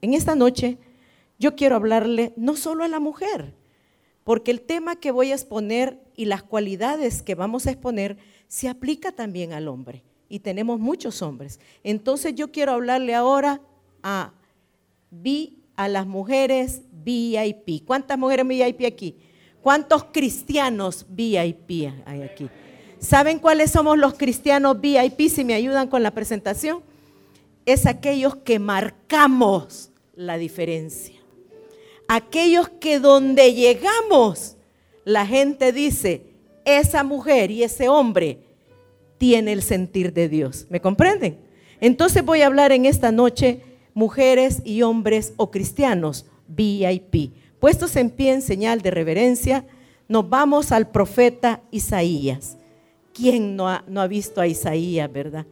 En esta noche yo quiero hablarle no solo a la mujer, porque el tema que voy a exponer y las cualidades que vamos a exponer se aplica también al hombre. Y tenemos muchos hombres. Entonces yo quiero hablarle ahora a, a las mujeres VIP. ¿Cuántas mujeres VIP aquí? ¿Cuántos cristianos VIP hay aquí? ¿Saben cuáles somos los cristianos VIP? Si me ayudan con la presentación. Es aquellos que marcamos la diferencia aquellos que donde llegamos, la gente dice, esa mujer y ese hombre tiene el sentir de Dios. ¿Me comprenden? Entonces voy a hablar en esta noche mujeres y hombres o cristianos VIP. Puestos en pie en señal de reverencia, nos vamos al profeta Isaías. ¿Quién no ha, no ha visto a Isaías, verdad?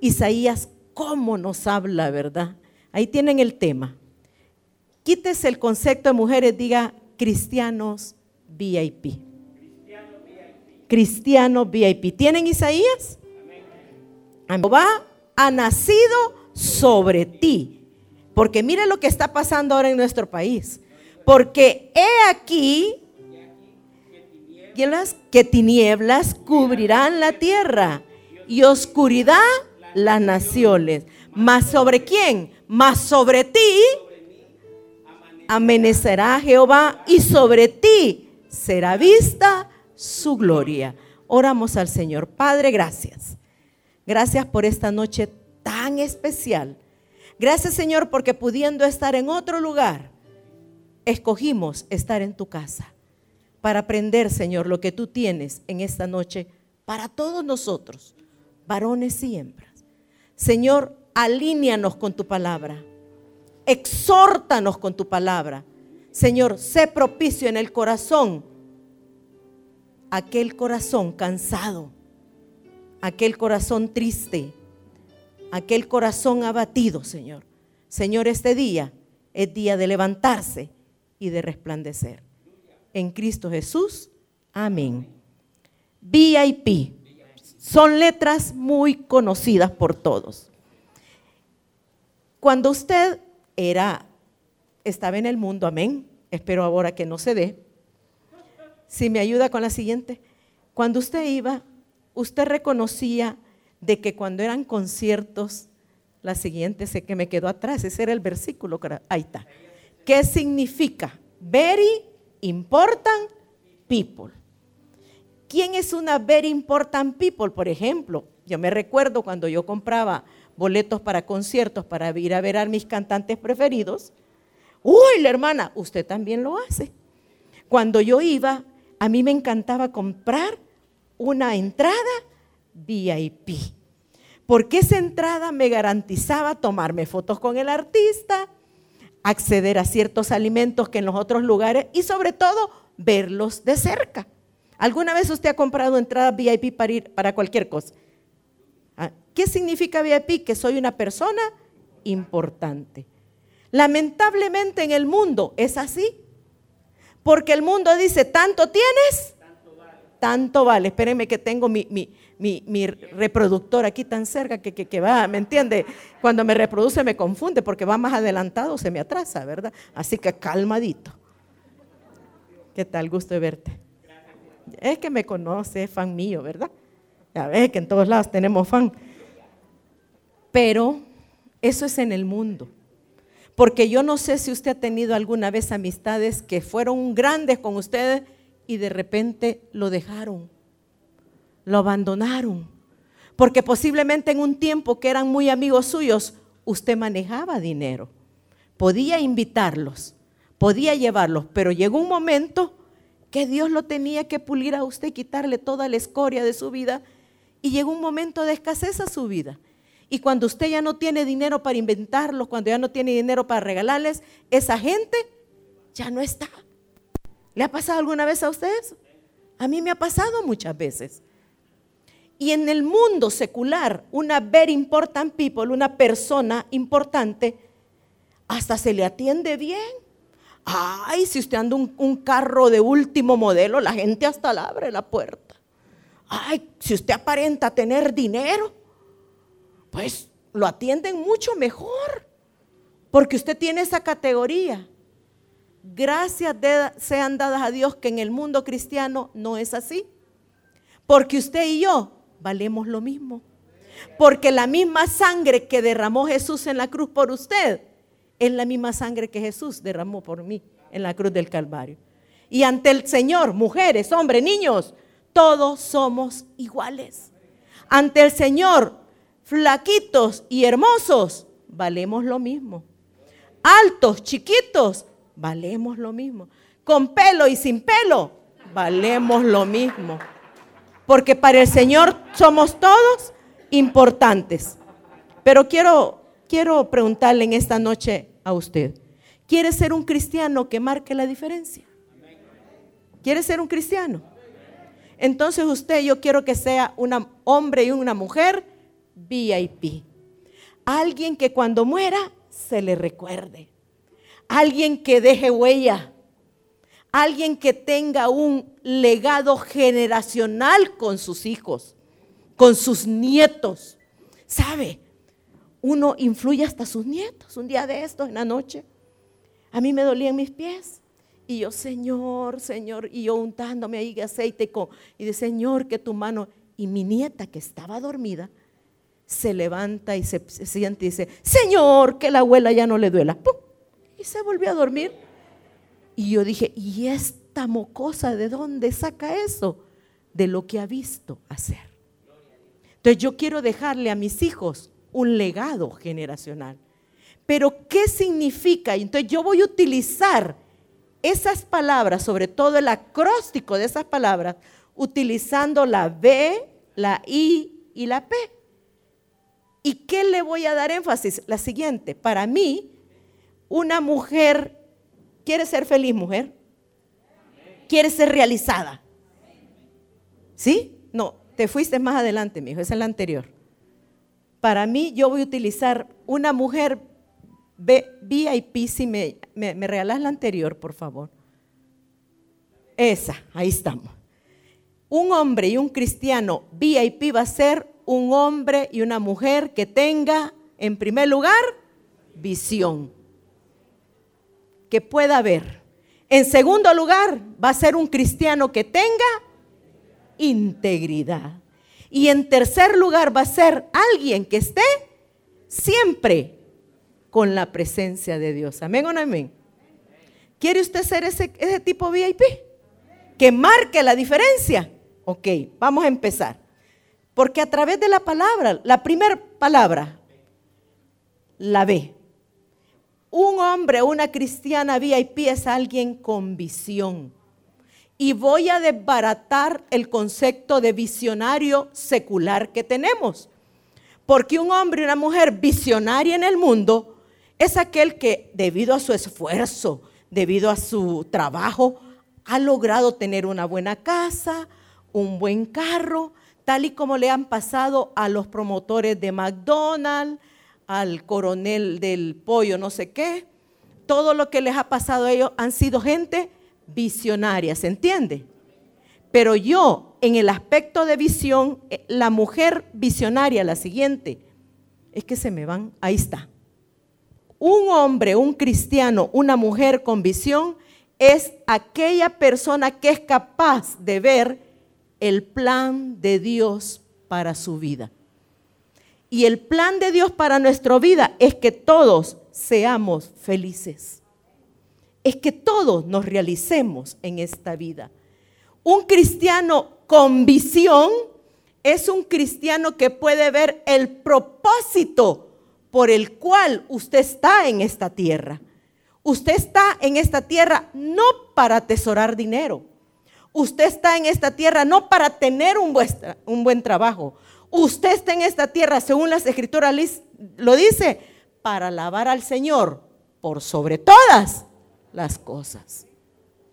Isaías, ¿cómo nos habla, verdad? Ahí tienen el tema. Quítese el concepto de mujeres, diga cristianos VIP. Cristianos VIP. ¿Tienen Isaías? Jehová ha nacido sobre ti. Porque mire lo que está pasando ahora en nuestro país. Porque he aquí que tinieblas cubrirán la tierra y oscuridad las naciones. ¿Más sobre quién? Más sobre ti amanecerá Jehová y sobre ti será vista su gloria. Oramos al Señor. Padre, gracias. Gracias por esta noche tan especial. Gracias Señor porque pudiendo estar en otro lugar, escogimos estar en tu casa para aprender, Señor, lo que tú tienes en esta noche para todos nosotros, varones y hembras. Señor, alíñanos con tu palabra exhórtanos con tu palabra. Señor, sé propicio en el corazón, aquel corazón cansado, aquel corazón triste, aquel corazón abatido, Señor. Señor, este día es día de levantarse y de resplandecer. En Cristo Jesús, amén. VIP. Son letras muy conocidas por todos. Cuando usted era, estaba en el mundo, amén. Espero ahora que no se dé. Si me ayuda con la siguiente. Cuando usted iba, usted reconocía de que cuando eran conciertos, la siguiente sé que me quedó atrás, ese era el versículo, ahí está. ¿Qué significa? Very important people. ¿Quién es una very important people? Por ejemplo, yo me recuerdo cuando yo compraba boletos para conciertos para ir a ver a mis cantantes preferidos. Uy, la hermana, usted también lo hace. Cuando yo iba, a mí me encantaba comprar una entrada VIP. Porque esa entrada me garantizaba tomarme fotos con el artista, acceder a ciertos alimentos que en los otros lugares y sobre todo verlos de cerca. ¿Alguna vez usted ha comprado entrada VIP para ir para cualquier cosa? ¿Qué significa VIP? Que soy una persona importante. Lamentablemente en el mundo es así. Porque el mundo dice, tanto tienes, tanto vale. Espérenme que tengo mi, reproductor aquí tan cerca que, que, va, ¿me entiende? Cuando me reproduce me confunde porque va más adelantado, se me atrasa, ¿verdad? Así que calmadito. ¿Qué tal? Gusto de verte. Es que me conoce, es fan mío, ¿verdad? Ya ves que en todos lados tenemos fan. Pero eso es en el mundo. Porque yo no sé si usted ha tenido alguna vez amistades que fueron grandes con ustedes y de repente lo dejaron, lo abandonaron. Porque posiblemente en un tiempo que eran muy amigos suyos, usted manejaba dinero, podía invitarlos, podía llevarlos, pero llegó un momento que Dios lo tenía que pulir a usted, quitarle toda la escoria de su vida, y llegó un momento de escasez a su vida. Y cuando usted ya no tiene dinero para inventarlos, cuando ya no tiene dinero para regalarles, esa gente ya no está. ¿Le ha pasado alguna vez a usted eso? A mí me ha pasado muchas veces. Y en el mundo secular, una very important people, una persona importante, hasta se le atiende bien. Ay, si usted anda un, carro de último modelo, la gente hasta le abre la puerta. Ay, si usted aparenta tener dinero, pues lo atienden mucho mejor. porque usted tiene esa categoría. Gracias sean dadas a Dios que en el mundo cristiano no es así. Porque usted y yo valemos lo mismo. Porque la misma sangre que derramó Jesús en la cruz por usted es la misma sangre que Jesús derramó por mí en la cruz del Calvario. Y ante el Señor, mujeres, hombres, niños, todos somos iguales. Ante el Señor, flaquitos y hermosos, valemos lo mismo. Altos, chiquitos, valemos lo mismo. Con pelo y sin pelo, valemos lo mismo. Porque para el Señor somos todos importantes. Pero quiero, quiero preguntarle en esta noche a usted, ¿quiere ser un cristiano que marque la diferencia? ¿Quiere ser un cristiano? Entonces usted, yo quiero que sea un hombre y una mujer VIP. Alguien que cuando muera se le recuerde. Alguien que deje huella. Alguien que tenga un legado generacional con sus hijos, con sus nietos. ¿Sabe? Uno influye hasta sus nietos. Un día de estos, en la noche, a mí me dolían mis pies. Y yo, Señor, Señor, y yo untándome ahí de aceite y de Señor, que tu mano. Y mi nieta que estaba dormida, se levanta y se, siente y dice, Señor, que la abuela ya no le duela. Y se volvió a dormir. Y yo dije, ¿y esta mocosa de dónde saca eso? De lo que ha visto hacer. Entonces yo quiero dejarle a mis hijos un legado generacional. Pero ¿qué significa? Entonces yo voy a utilizar esas palabras, sobre todo el acróstico de esas palabras, utilizando la B, la I y la P. ¿Y qué le voy a dar énfasis? La siguiente, para mí, una mujer quiere ser feliz, mujer. Quiere ser realizada. ¿Sí? No, te fuiste más adelante, mi esa es la anterior. Para mí, yo voy a utilizar una mujer VIP, si me, me, regalas la anterior, por favor. Esa, ahí estamos. Un hombre y un cristiano VIP va a ser un hombre y una mujer que tenga, en primer lugar, visión, que pueda ver. En segundo lugar, va a ser un cristiano que tenga integridad. Y en tercer lugar, va a ser alguien que esté siempre con la presencia de Dios. Amén o no amén. ¿Quiere usted ser ese, ese tipo VIP? Que marque la diferencia. Ok, vamos a empezar. Porque a través de la palabra, la primera palabra, la ve. Un hombre, una cristiana VIP es alguien con visión. Y voy a desbaratar el concepto de visionario secular que tenemos. Porque un hombre y una mujer visionaria en el mundo es aquel que debido a su esfuerzo, debido a su trabajo, ha logrado tener una buena casa, un buen carro, tal y como le han pasado a los promotores de McDonald's, al coronel del pollo, no sé qué. Todo lo que les ha pasado a ellos han sido gente visionaria, ¿se entiende? Pero yo, en el aspecto de visión, eh, la mujer visionaria, la siguiente, es que se me van, ahí está. Un hombre, un cristiano, una mujer con visión, es aquella persona que es capaz de ver el plan de Dios para su vida. Y el plan de Dios para nuestra vida es que todos seamos felices. Es que todos nos realicemos en esta vida. Un cristiano con visión es un cristiano que puede ver el propósito por el cual usted está en esta tierra. Usted está en esta tierra no para atesorar dinero. Usted está en esta tierra no para tener un, un buen trabajo. Usted está en esta tierra, según las escrituras lo dice, para alabar al Señor por sobre todas las cosas.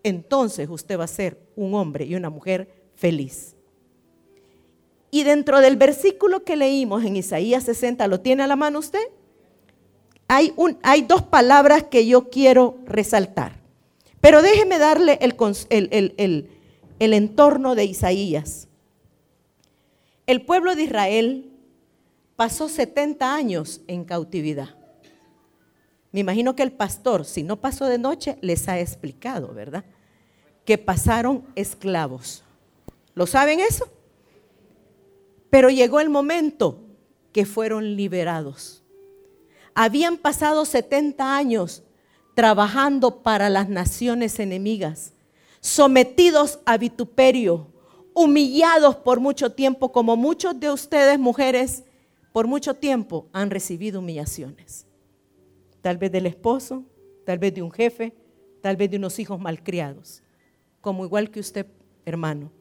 Entonces usted va a ser un hombre y una mujer feliz. Y dentro del versículo que leímos en Isaías 60, ¿lo tiene a la mano usted? Hay, un, hay dos palabras que yo quiero resaltar. Pero déjeme darle el, el, el el entorno de Isaías. El pueblo de Israel pasó 70 años en cautividad. Me imagino que el pastor, si no pasó de noche, les ha explicado, ¿verdad? Que pasaron esclavos. ¿Lo saben eso? Pero llegó el momento que fueron liberados. Habían pasado 70 años trabajando para las naciones enemigas, sometidos a vituperio, humillados por mucho tiempo, como muchos de ustedes mujeres por mucho tiempo han recibido humillaciones. Tal vez del esposo, tal vez de un jefe, tal vez de unos hijos malcriados, como igual que usted, hermano,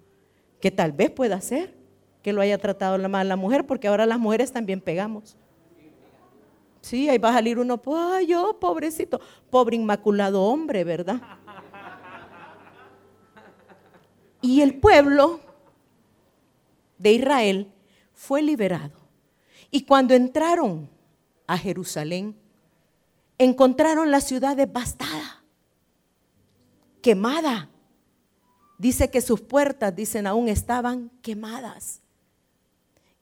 que tal vez pueda ser que lo haya tratado la mala mujer, porque ahora las mujeres también pegamos. Sí, ahí va a salir uno, ay, yo, pobrecito, pobre inmaculado hombre, ¿verdad? Y el pueblo de Israel fue liberado. Y cuando entraron a Jerusalén, encontraron la ciudad devastada, quemada. Dice que sus puertas, dicen, aún estaban quemadas.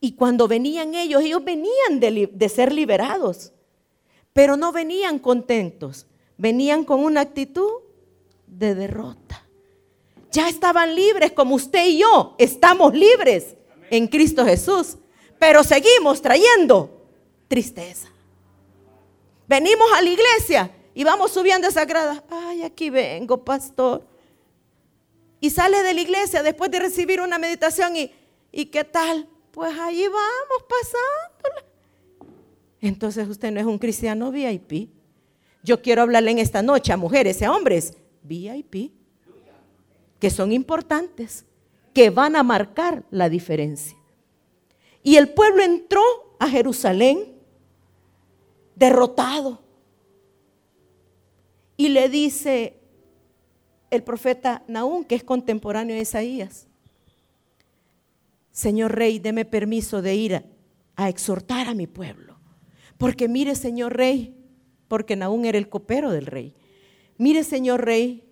Y cuando venían ellos, ellos venían de, de, ser liberados, pero no venían contentos, venían con una actitud de derrota. Ya estaban libres como usted y yo, estamos libres en Cristo Jesús, pero seguimos trayendo tristeza. Venimos a la iglesia y vamos subiendo esa grada. Ay, aquí vengo, pastor. Y sale de la iglesia después de recibir una meditación y, ¿y qué tal? Pues ahí vamos pasándola. Entonces usted no es un cristiano VIP. Yo quiero hablarle en esta noche a mujeres y a hombres VIP, que son importantes, que van a marcar la diferencia. Y el pueblo entró a Jerusalén derrotado. Y le dice el profeta Naúm, que es contemporáneo de Isaías, Señor rey, deme permiso de ir a, a exhortar a mi pueblo. Porque mire, Señor rey, porque Naúm era el copero del rey. Mire, Señor rey,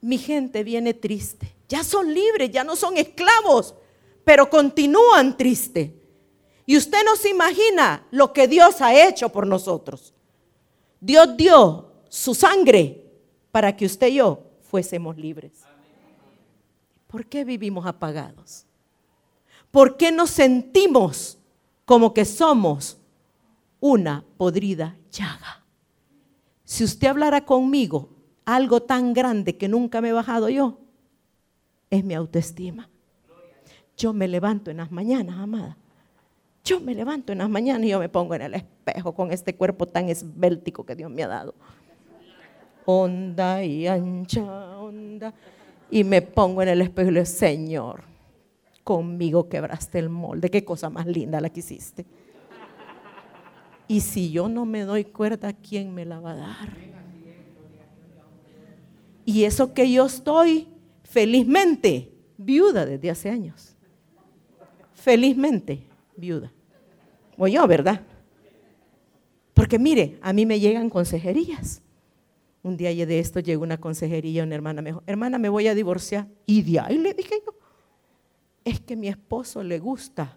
mi gente viene triste. Ya son libres, ya no son esclavos, pero continúan tristes. Y usted no se imagina lo que Dios ha hecho por nosotros. Dios dio su sangre para que usted y yo fuésemos libres. ¿Por qué vivimos apagados? ¿Por qué nos sentimos como que somos una podrida llaga? Si usted hablara conmigo algo tan grande que nunca me he bajado yo, es mi autoestima. Yo me levanto en las mañanas, amada, yo me levanto en las mañanas y yo me pongo en el espejo con este cuerpo tan esbéltico que Dios me ha dado. Onda y ancha, onda. Y me pongo en el espejo y le digo, Señor, conmigo quebraste el molde. Qué cosa más linda la que hiciste. Y si yo no me doy cuerda, ¿quién me la va a dar? Y eso que yo estoy felizmente viuda desde hace años. Felizmente viuda. O yo, ¿verdad? Porque mire, a mí me llegan consejerías. Un día de esto llegó una consejería, una hermana me dijo, hermana, me voy a divorciar. Y de ahí le dije yo, es que mi esposo le gusta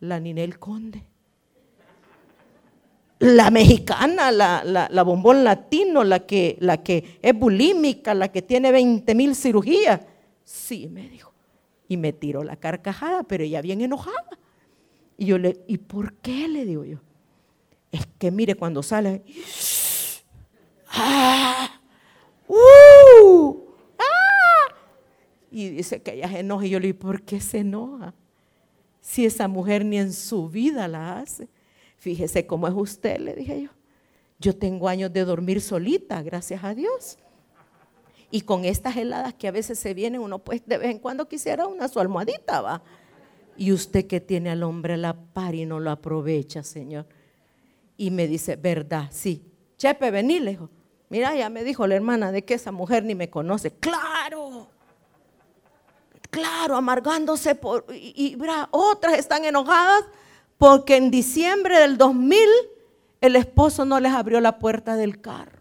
la Ninel Conde. La mexicana, la, la, bombón latino, la que, la que es bulímica, la que tiene 20 mil cirugías. Sí, me dijo. Y me tiró la carcajada, pero ella bien enojada. Y yo le, ¿y por qué? Le digo yo. Es que mire, cuando sale, ¡ah! ¡Uh! ¡ah! Y dice que ella se enoja. Y yo le digo, ¿por qué se enoja? Si esa mujer ni en su vida la hace. Fíjese cómo es usted, le dije yo. Yo tengo años de dormir solita, gracias a Dios. Y con estas heladas que a veces se vienen, uno pues de vez en cuando quisiera una su almohadita, va. Y usted que tiene al hombre a la par y no lo aprovecha, Señor. Y me dice, verdad, sí. Chepe, vení, le dijo. Mira, ya me dijo la hermana de que esa mujer ni me conoce. Claro, claro, amargándose por... Y, otras están enojadas porque en diciembre del 2000 el esposo no les abrió la puerta del carro.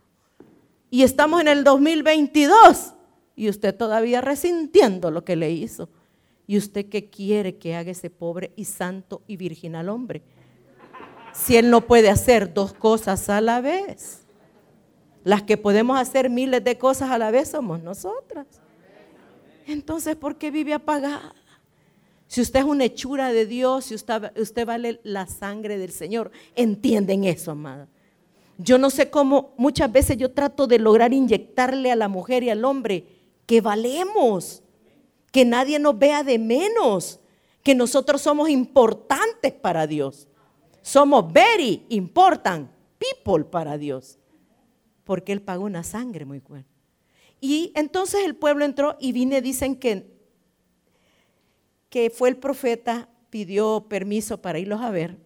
Y estamos en el 2022 y usted todavía resintiendo lo que le hizo. ¿Y usted qué quiere que haga ese pobre y santo y virginal hombre? Si Él no puede hacer dos cosas a la vez. Las que podemos hacer miles de cosas a la vez somos nosotras. Entonces, ¿por qué vive apagada? Si usted es una hechura de Dios, si usted, usted vale la sangre del Señor, entienden eso, amada. Yo no sé cómo muchas veces yo trato de lograr inyectarle a la mujer y al hombre que valemos, que nadie nos vea de menos, que nosotros somos importantes para Dios. Somos very important people para Dios. Porque Él pagó una sangre muy buena. Y entonces el pueblo entró y vine, dicen que, que fue el profeta, pidió permiso para irlos a ver.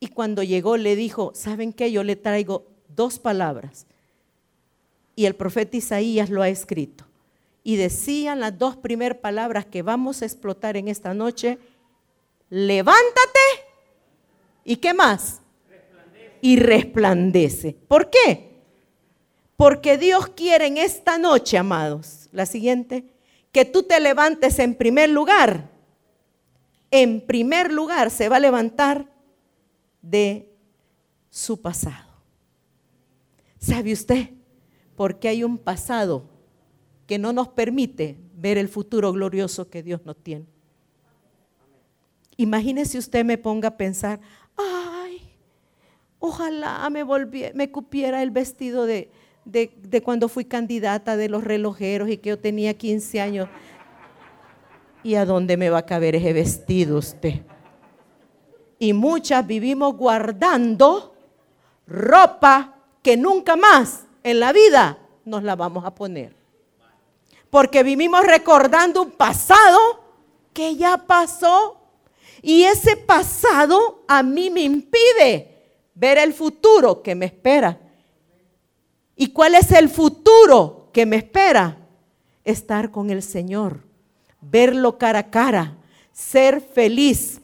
Y cuando llegó le dijo, ¿saben qué? Yo le traigo dos palabras. Y el profeta Isaías lo ha escrito. Y decían las dos primeras palabras que vamos a explotar en esta noche. Levántate. ¿Y qué más? Y resplandece. ¿Por qué? Porque Dios quiere en esta noche, amados, la siguiente, que tú te levantes en primer lugar. En primer lugar se va a levantar de su pasado. ¿Sabe usted? Porque hay un pasado que no nos permite ver el futuro glorioso que Dios nos tiene. Imagínese usted me ponga a pensar, ay, ojalá me, me cupiera el vestido de, de, de, cuando fui candidata de los relojeros y que yo tenía 15 años. ¿Y a dónde me va a caber ese vestido usted? Y muchas vivimos guardando ropa que nunca más en la vida nos la vamos a poner. Porque vivimos recordando un pasado que ya pasó. Y ese pasado a mí me impide ver el futuro que me espera. ¿Y cuál es el futuro que me espera? Estar con el Señor, verlo cara a cara, ser feliz,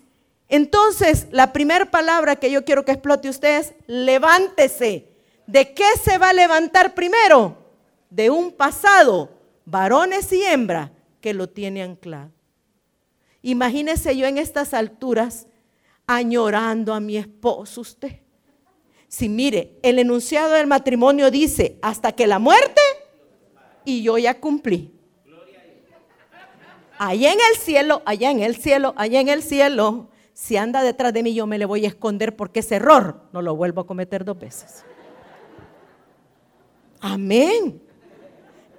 entonces, la primera palabra que yo quiero que explote usted es levántese. ¿De qué se va a levantar primero? De un pasado, varones y hembras, que lo tiene anclado. Imagínese yo en estas alturas añorando a mi esposo usted. Si mire, el enunciado del matrimonio dice, hasta que la muerte, y yo ya cumplí. Allá en el cielo, allá en el cielo, allá en el cielo, si anda detrás de mí yo me le voy a esconder porque ese error no lo vuelvo a cometer dos veces. Amén.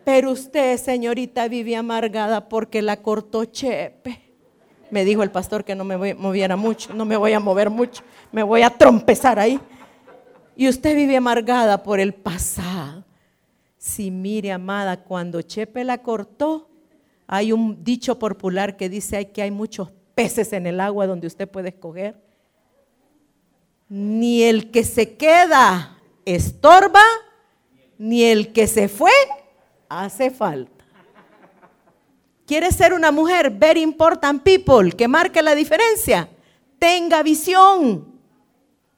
Pero usted, señorita, vive amargada porque la cortó Chepe. Me dijo el pastor que no me moviera mucho, no me voy a mover mucho, me voy a trompezar ahí. Y usted vive amargada por el pasado. Si mire, amada, cuando Chepe la cortó, hay un dicho popular que dice que hay muchos peces en el agua donde usted puede escoger. Ni el que se queda estorba, ni el que se fue hace falta. ¿Quiere ser una mujer very important people que marque la diferencia? Tenga visión.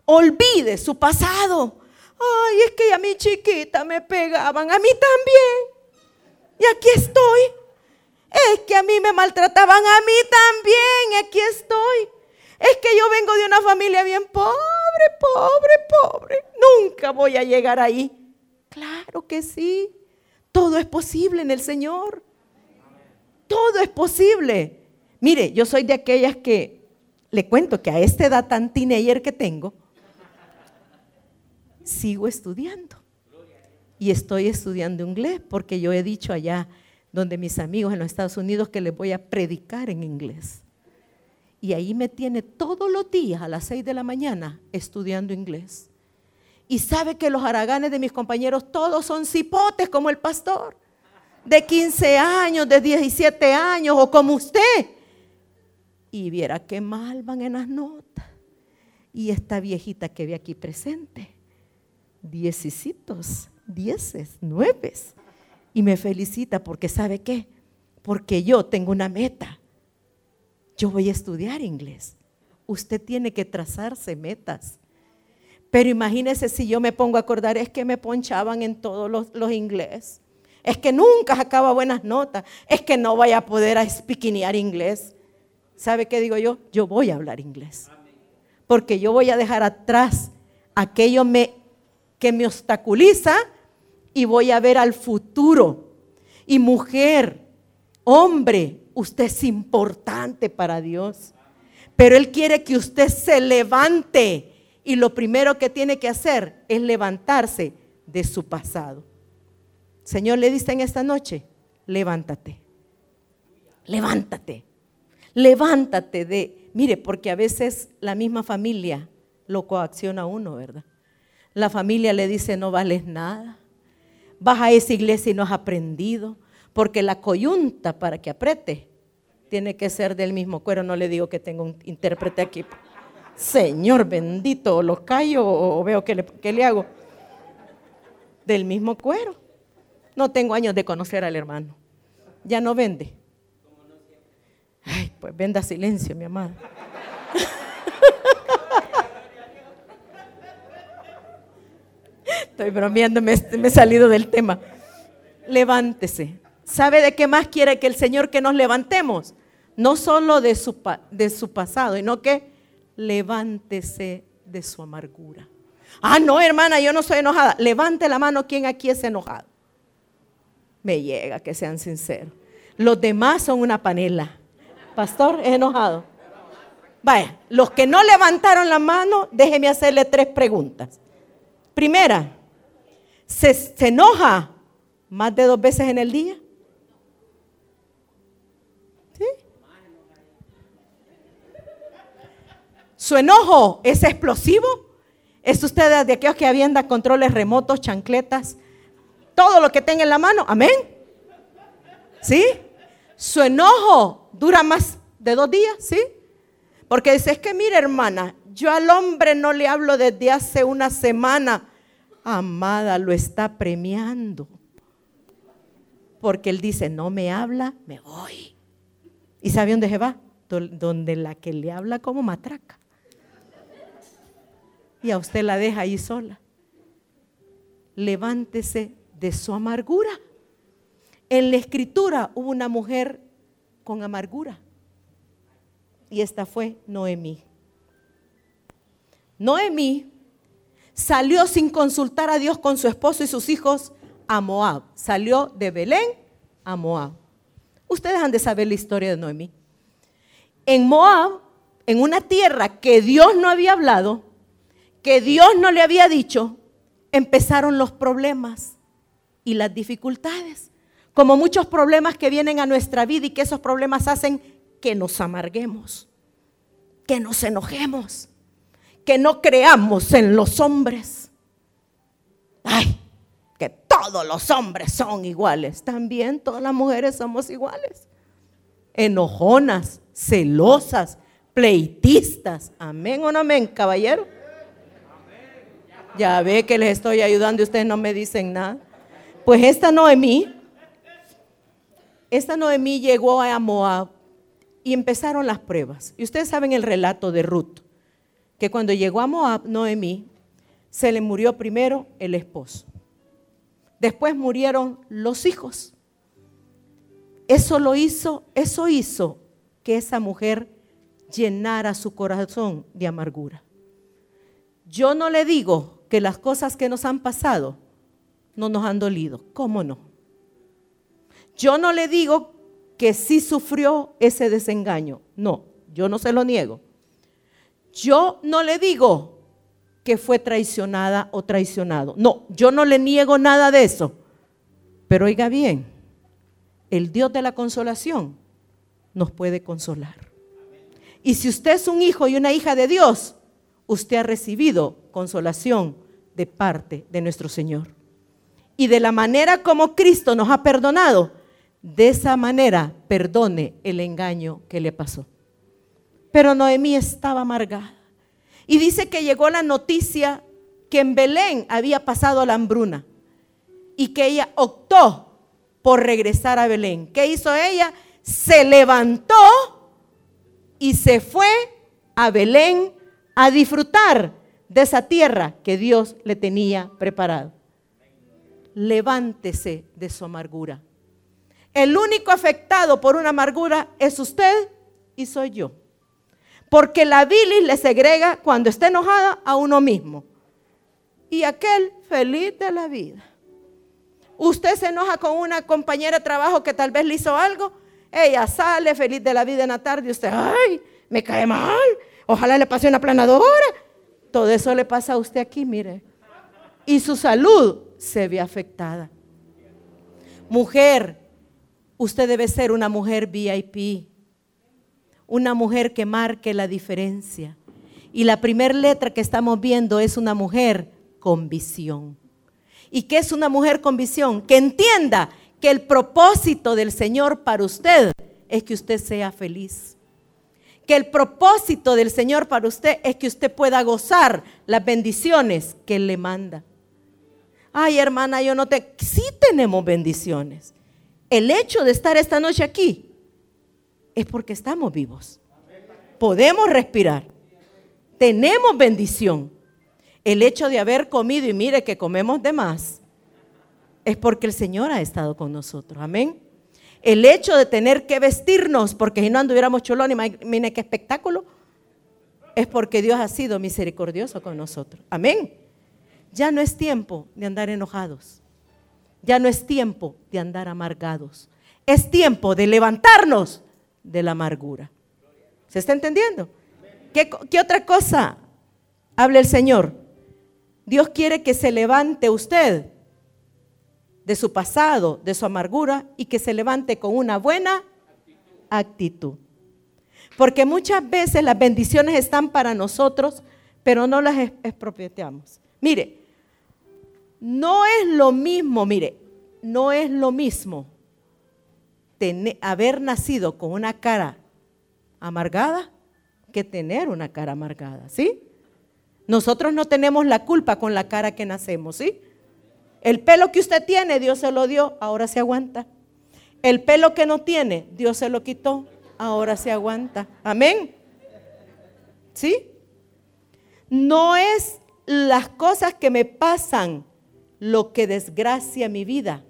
Olvide su pasado. Ay, es que a mi chiquita me pegaban, a mí también. Y aquí estoy es que a mí me maltrataban, a mí también, aquí estoy. Es que yo vengo de una familia bien pobre, pobre, pobre. Nunca voy a llegar ahí. Claro que sí. Todo es posible en el Señor. Todo es posible. Mire, yo soy de aquellas que le cuento que a esta edad tan teenager que tengo, sigo estudiando. Y estoy estudiando inglés porque yo he dicho allá donde mis amigos en los Estados Unidos que les voy a predicar en inglés. Y ahí me tiene todos los días a las 6 de la mañana estudiando inglés. Y sabe que los haraganes de mis compañeros todos son cipotes como el pastor, de 15 años, de 17 años o como usted. Y viera qué mal van en las notas. Y esta viejita que ve aquí presente, diecisitos, dieces, nueves y me felicita porque sabe qué? Porque yo tengo una meta. Yo voy a estudiar inglés. Usted tiene que trazarse metas. Pero imagínese si yo me pongo a acordar, es que me ponchaban en todos los, los inglés. Es que nunca sacaba buenas notas. Es que no voy a poder a inglés. ¿Sabe qué digo yo? Yo voy a hablar inglés. porque yo voy a dejar atrás aquello me, que me obstaculiza y voy a ver al futuro. Y mujer, hombre, usted es importante para Dios. Pero Él quiere que usted se levante. Y lo primero que tiene que hacer es levantarse de su pasado. Señor le dice en esta noche, levántate. Levántate. Levántate de, mire, porque a veces la misma familia lo coacciona a uno, ¿verdad? La familia le dice, no vales nada. Vas a esa iglesia y no has aprendido, porque la coyunta para que apriete tiene que ser del mismo cuero. No le digo que tengo un intérprete aquí. Señor bendito, lo callo o veo que le, que le hago. Del mismo cuero. No tengo años de conocer al hermano. Ya no vende. Ay, pues venda silencio, mi amado. Estoy bromeando, me, he salido del tema. Levántese. ¿Sabe de qué más quiere que el Señor que nos levantemos? No solo de su, de su pasado, sino que levántese de su amargura. Ah, no, hermana, yo no soy enojada. Levante la mano quien aquí es enojado. Me llega que sean sinceros. Los demás son una panela. Pastor, es enojado. Vaya, los que no levantaron la mano, déjeme hacerle tres preguntas. Primera, ¿se, enoja más de dos veces en el día? ¿Su enojo es explosivo? ¿Es usted de aquellos que aviendan controles remotos, chancletas, todo lo que tenga en la mano? Amén. ¿Sí? Su enojo dura más de dos días, ¿sí? Porque dice, es que mire hermana, yo al hombre no le hablo desde hace una semana. Amada, lo está premiando. Porque él dice, no me habla, me voy. ¿Y sabe dónde se va? Donde la que le habla como matraca. Y a usted la deja ahí sola. Levántese de su amargura. En la escritura hubo una mujer con amargura. Y esta fue Noemí. Noemí salió sin consultar a Dios con su esposo y sus hijos a Moab. Salió de Belén a Moab. Ustedes han de saber la historia de Noemí. En Moab, en una tierra que Dios no había hablado, que Dios no le había dicho, empezaron los problemas y las dificultades. Como muchos problemas que vienen a nuestra vida y que esos problemas hacen que nos amarguemos, que nos enojemos, que no creamos en los hombres. Ay, que todos los hombres son iguales. También todas las mujeres somos iguales. Enojonas, celosas, pleitistas. Amén o no amén, caballero. Ya ve que les estoy ayudando y ustedes no me dicen nada. Pues esta Noemí, esta Noemí llegó a Moab y empezaron las pruebas. Y ustedes saben el relato de Ruth que cuando llegó a Moab, Noemí, se le murió primero el esposo. Después murieron los hijos. Eso lo hizo, eso hizo que esa mujer llenara su corazón de amargura. Yo no le digo que las cosas que nos han pasado no nos han dolido, ¿cómo no? Yo no le digo que sí sufrió ese desengaño, no, yo no se lo niego. Yo no le digo que fue traicionada o traicionado. No, yo no le niego nada de eso. Pero oiga bien, el Dios de la consolación nos puede consolar. Y si usted es un hijo y una hija de Dios, usted ha recibido consolación de parte de nuestro Señor. Y de la manera como Cristo nos ha perdonado, de esa manera perdone el engaño que le pasó. Pero Noemí estaba amargada. Y dice que llegó la noticia que en Belén había pasado la hambruna y que ella optó por regresar a Belén. ¿Qué hizo ella? Se levantó y se fue a Belén a disfrutar de esa tierra que Dios le tenía preparado. Levántese de su amargura. El único afectado por una amargura es usted y soy yo. Porque la bilis le segrega cuando está enojada a uno mismo. Y aquel feliz de la vida. Usted se enoja con una compañera de trabajo que tal vez le hizo algo. Ella sale feliz de la vida en la tarde y usted, ay, me cae mal. Ojalá le pase una planadora. Todo eso le pasa a usted aquí, mire. Y su salud se ve afectada. Mujer, usted debe ser una mujer VIP. Una mujer que marque la diferencia. Y la primera letra que estamos viendo es una mujer con visión. ¿Y qué es una mujer con visión? Que entienda que el propósito del Señor para usted es que usted sea feliz. Que el propósito del Señor para usted es que usted pueda gozar las bendiciones que Él le manda. Ay, hermana, yo no te... Sí tenemos bendiciones. El hecho de estar esta noche aquí es porque estamos vivos. Podemos respirar. Tenemos bendición. El hecho de haber comido y mire que comemos de más es porque el Señor ha estado con nosotros. Amén. El hecho de tener que vestirnos, porque si no anduviéramos cholón, mire qué espectáculo, es porque Dios ha sido misericordioso con nosotros. Amén. Ya no es tiempo de andar enojados. Ya no es tiempo de andar amargados. Es tiempo de levantarnos de la amargura. ¿Se está entendiendo? ¿Qué, qué otra cosa habla el Señor? Dios quiere que se levante usted de su pasado, de su amargura y que se levante con una buena actitud. Porque muchas veces las bendiciones están para nosotros, pero no las expropiamos. Mire, no es lo mismo, mire, no es lo mismo tener, haber nacido con una cara amargada que tener una cara amargada, ¿sí? Nosotros no tenemos la culpa con la cara que nacemos, ¿sí? El pelo que usted tiene, Dios se lo dio, ahora se aguanta. El pelo que no tiene, Dios se lo quitó, ahora se aguanta. Amén. ¿Sí? No es las cosas que me pasan lo que desgracia mi vida.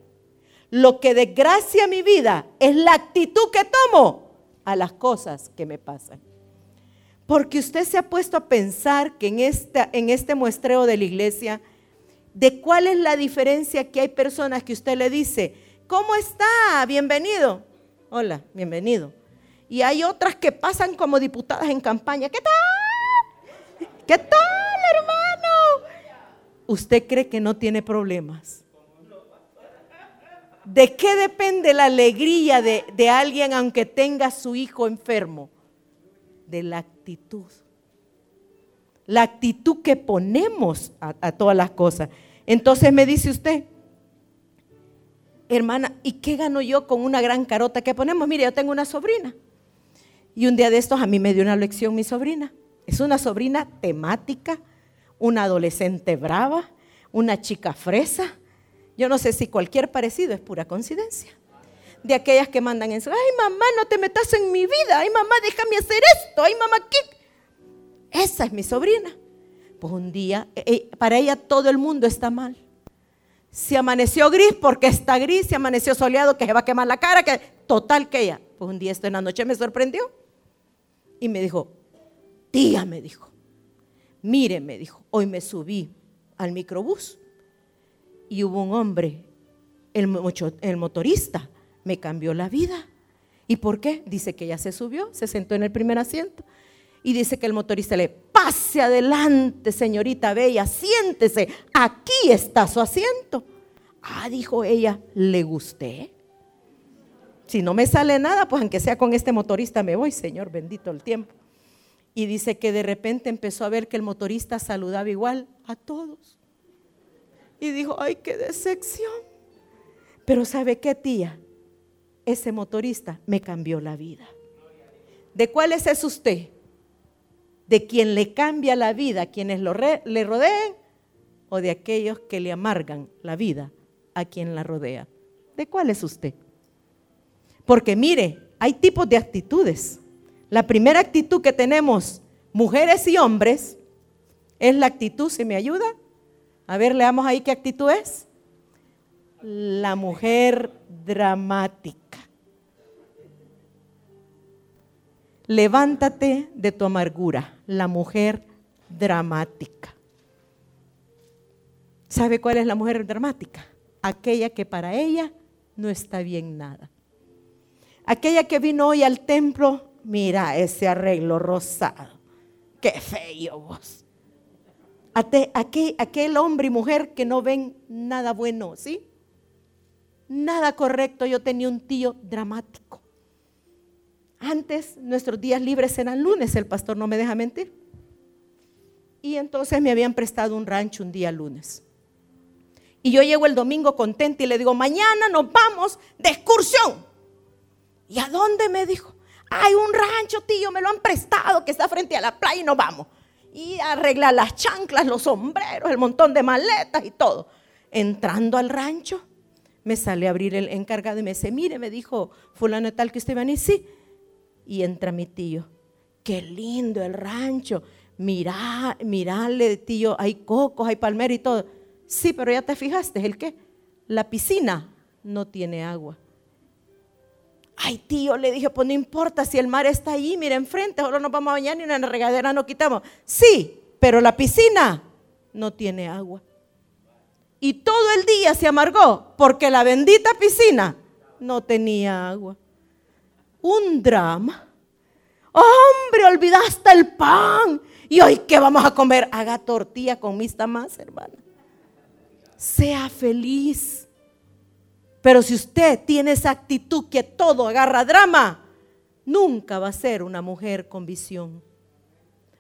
Lo que desgracia mi vida es la actitud que tomo a las cosas que me pasan. Porque usted se ha puesto a pensar que en, en este muestreo de la iglesia, de cuál es la diferencia que hay personas que usted le dice, ¿cómo está? Bienvenido. Hola, bienvenido. Y hay otras que pasan como diputadas en campaña. ¿Qué tal? ¿Qué tal, hermano? ¿Usted cree que no tiene problemas? ¿De qué depende la alegría de, de alguien aunque tenga su hijo enfermo? De la actitud. La actitud que ponemos a, a todas las cosas. Entonces me dice usted, hermana, ¿y qué gano yo con una gran carota que ponemos? Mire, yo tengo una sobrina. Y un día de estos a mí me dio una lección mi sobrina. Es una sobrina temática, una adolescente brava, una chica fresa. Yo no sé si cualquier parecido es pura coincidencia. De aquellas que mandan en ay mamá, no te metas en mi vida, ay mamá, déjame hacer esto, ay mamá, ¿qué? Esa es mi sobrina. Pues un día, e, e, para ella todo el mundo está mal. Si amaneció gris porque está gris, si amaneció soleado que se va a quemar la cara, que total que ella. Pues un día esto en la noche me sorprendió y me dijo, tía, me dijo, mire, me dijo, hoy me subí al microbús y hubo un hombre, el, el motorista, me cambió la vida. ¿Y por qué? Dice que ella se subió, se sentó en el primer asiento y dice que el motorista le pase adelante, señorita bella, siéntese, aquí está su asiento. Ah, dijo ella, ¿le gusté? Si no me sale nada, pues aunque sea con este motorista me voy, Señor, bendito el tiempo. Y dice que de repente empezó a ver que el motorista saludaba igual a todos. Y dijo, ay, qué decepción. Pero ¿sabe qué, tía? Ese motorista me cambió la vida. ¿De cuál es usted? De quien le cambia la vida a quienes lo le rodeen o de aquellos que le amargan la vida a quien la rodea. ¿De cuál es usted? Porque mire, hay tipos de actitudes. La primera actitud que tenemos mujeres y hombres es la actitud, ¿se me ayuda? A ver, leamos ahí qué actitud es. La mujer dramática. Levántate de tu amargura, la mujer dramática. ¿Sabe cuál es la mujer dramática? Aquella que para ella no está bien nada. Aquella que vino hoy al templo, mira ese arreglo rosado. Qué feo vos. Aquel, aquel hombre y mujer que no ven nada bueno, ¿sí? Nada correcto. Yo tenía un tío dramático. Antes nuestros días libres eran lunes, el pastor no me deja mentir. Y entonces me habían prestado un rancho un día lunes. Y yo llego el domingo contenta y le digo, mañana nos vamos de excursión. ¿Y a dónde? Me dijo. Hay un rancho, tío, me lo han prestado que está frente a la playa y nos vamos. Y arregla las chanclas, los sombreros, el montón de maletas y todo. Entrando al rancho, me sale a abrir el encargado y me dice, mire, me dijo fulano tal que usted va a. Sí. Y entra mi tío. Qué lindo el rancho. Mirá, mirale, tío, hay cocos, hay palmeras y todo. Sí, pero ya te fijaste, ¿el qué? La piscina no tiene agua. Ay, tío, le dije, pues no importa si el mar está ahí, mira enfrente, ahora nos vamos a bañar y en la regadera no quitamos. Sí, pero la piscina no tiene agua. Y todo el día se amargó porque la bendita piscina no tenía agua. Un drama. Hombre, olvidaste el pan. Y hoy, ¿qué vamos a comer? Haga tortilla con mis más, hermana sea feliz. Pero si usted tiene esa actitud que todo agarra drama, nunca va a ser una mujer con visión.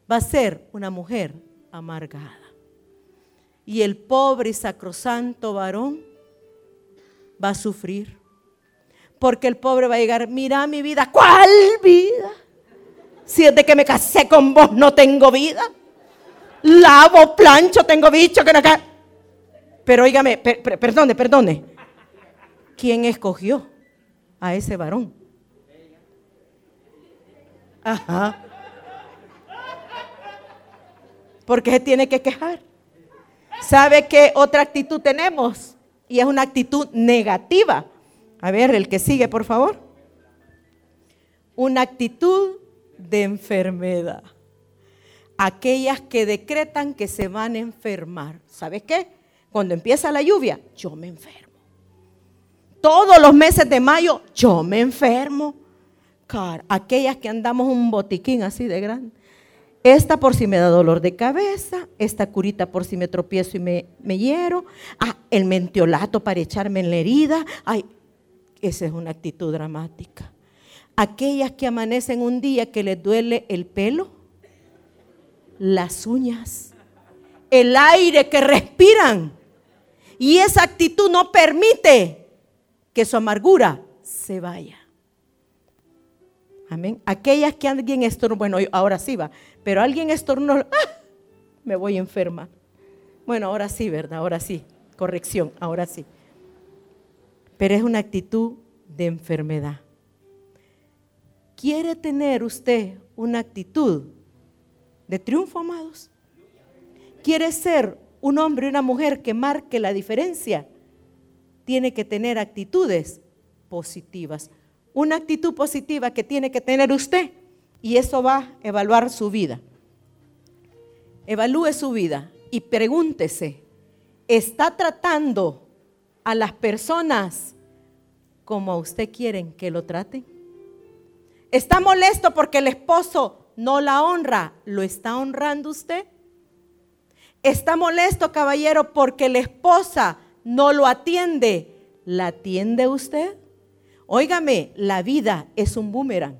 Va a ser una mujer amargada. Y el pobre y sacrosanto varón va a sufrir. Porque el pobre va a llegar, mira mi vida, ¿cuál vida? Si es de que me casé con vos no tengo vida. Lavo, plancho, tengo bicho que no cae. Pero óigame, perdone, perdone. ¿Quién escogió a ese varón? Ajá. Porque se tiene que quejar. ¿Sabe qué otra actitud tenemos? Y es una actitud negativa. A ver, el que sigue, por favor. Una actitud de enfermedad. Aquellas que decretan que se van a enfermar. ¿Sabes qué? Cuando empieza la lluvia, yo me enfermo. Todos los meses de mayo, yo me enfermo. Car, aquellas que andamos un botiquín así de grande. Esta por si me da dolor de cabeza, esta curita por si me tropiezo y me, me hiero. Ah, el mentiolato para echarme en la herida. Ay, esa es una actitud dramática. Aquellas que amanecen un día que les duele el pelo, las uñas, el aire que respiran. Y esa actitud no permite que su amargura se vaya. Amén. Aquellas que alguien estornuda, bueno, ahora sí va, pero alguien estornuda, ¡ah! me voy enferma. Bueno, ahora sí, ¿verdad? Ahora sí. Corrección, ahora sí. Pero es una actitud de enfermedad. ¿Quiere tener usted una actitud de triunfo, amados? ¿Quiere ser un hombre y una mujer que marque la diferencia? Tiene que tener actitudes positivas. Una actitud positiva que tiene que tener usted y eso va a evaluar su vida. Evalúe su vida y pregúntese, ¿está tratando a las personas como a usted quieren que lo traten? ¿Está molesto porque el esposo no la honra? ¿Lo está honrando usted? Está molesto, caballero, porque la esposa no lo atiende. ¿La atiende usted? Óigame, la vida es un boomerang.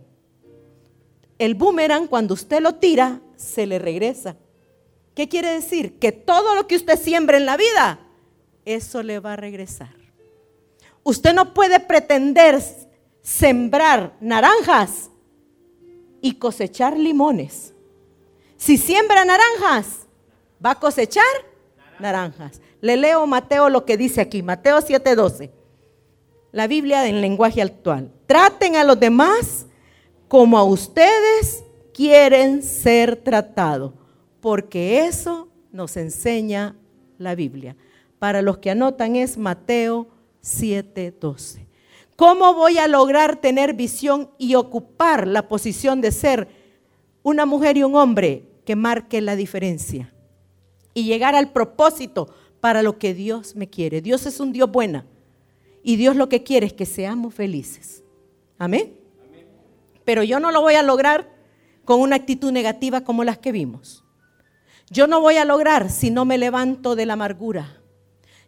El boomerang, cuando usted lo tira, se le regresa. ¿Qué quiere decir? Que todo lo que usted siembra en la vida, eso le va a regresar. Usted no puede pretender sembrar naranjas y cosechar limones. Si siembra naranjas, va a cosechar naranjas. Le leo Mateo lo que dice aquí, Mateo 7:12. La Biblia en lenguaje actual. Traten a los demás como a ustedes quieren ser tratados, porque eso nos enseña la Biblia. Para los que anotan es Mateo 7:12. ¿Cómo voy a lograr tener visión y ocupar la posición de ser una mujer y un hombre que marque la diferencia? Y llegar al propósito para lo que Dios me quiere. Dios es un Dios buena. Y Dios lo que quiere es que seamos felices. Amén. Pero yo no lo voy a lograr con una actitud negativa como las que vimos. Yo no voy a lograr si no me levanto de la amargura.